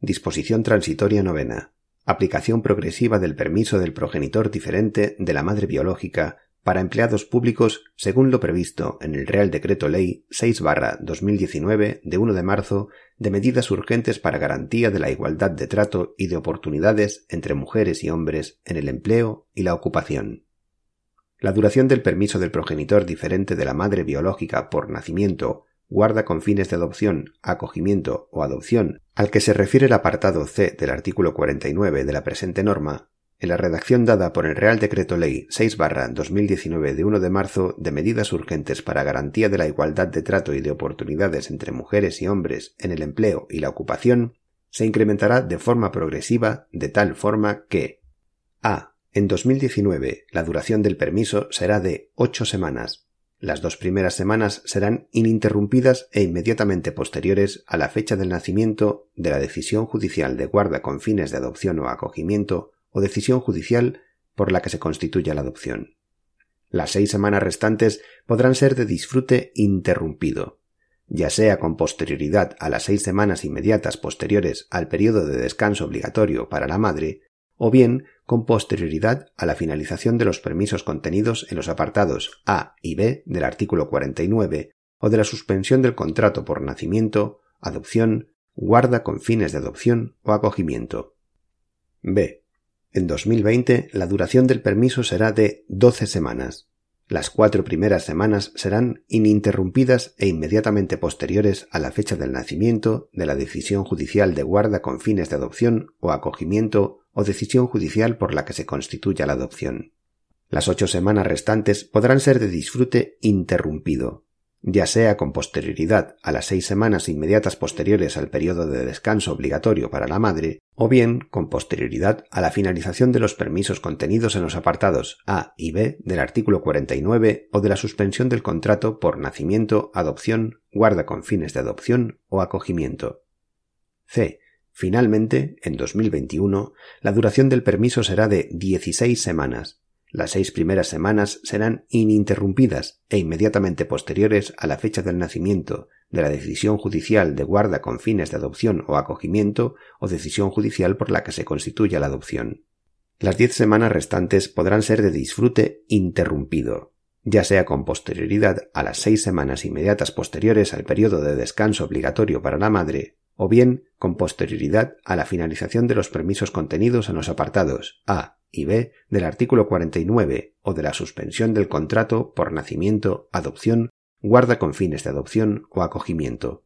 Disposición transitoria novena. Aplicación progresiva del permiso del progenitor diferente de la madre biológica para empleados públicos según lo previsto en el Real Decreto Ley 6-2019 de 1 de marzo de medidas urgentes para garantía de la igualdad de trato y de oportunidades entre mujeres y hombres en el empleo y la ocupación. La duración del permiso del progenitor diferente de la madre biológica por nacimiento guarda con fines de adopción, acogimiento o adopción al que se refiere el apartado C del artículo 49 de la presente norma, en la redacción dada por el Real Decreto Ley 6-2019 de 1 de marzo de medidas urgentes para garantía de la igualdad de trato y de oportunidades entre mujeres y hombres en el empleo y la ocupación, se incrementará de forma progresiva de tal forma que a. En 2019 la duración del permiso será de ocho semanas, las dos primeras semanas serán ininterrumpidas e inmediatamente posteriores a la fecha del nacimiento de la decisión judicial de guarda con fines de adopción o acogimiento o decisión judicial por la que se constituya la adopción. Las seis semanas restantes podrán ser de disfrute interrumpido, ya sea con posterioridad a las seis semanas inmediatas posteriores al periodo de descanso obligatorio para la madre, o bien con posterioridad a la finalización de los permisos contenidos en los apartados A y B del artículo 49 o de la suspensión del contrato por nacimiento, adopción, guarda con fines de adopción o acogimiento. B. En 2020 la duración del permiso será de 12 semanas. Las cuatro primeras semanas serán ininterrumpidas e inmediatamente posteriores a la fecha del nacimiento de la decisión judicial de guarda con fines de adopción o acogimiento o decisión judicial por la que se constituya la adopción. Las ocho semanas restantes podrán ser de disfrute interrumpido, ya sea con posterioridad a las seis semanas inmediatas posteriores al periodo de descanso obligatorio para la madre, o bien con posterioridad a la finalización de los permisos contenidos en los apartados A y B del artículo 49 o de la suspensión del contrato por nacimiento, adopción, guarda con fines de adopción o acogimiento. C. Finalmente, en 2021, la duración del permiso será de 16 semanas. Las seis primeras semanas serán ininterrumpidas e inmediatamente posteriores a la fecha del nacimiento, de la decisión judicial de guarda con fines de adopción o acogimiento o decisión judicial por la que se constituya la adopción. Las diez semanas restantes podrán ser de disfrute interrumpido, ya sea con posterioridad a las seis semanas inmediatas posteriores al periodo de descanso obligatorio para la madre o bien con posterioridad a la finalización de los permisos contenidos en los apartados A y B del artículo 49 o de la suspensión del contrato por nacimiento, adopción, guarda con fines de adopción o acogimiento.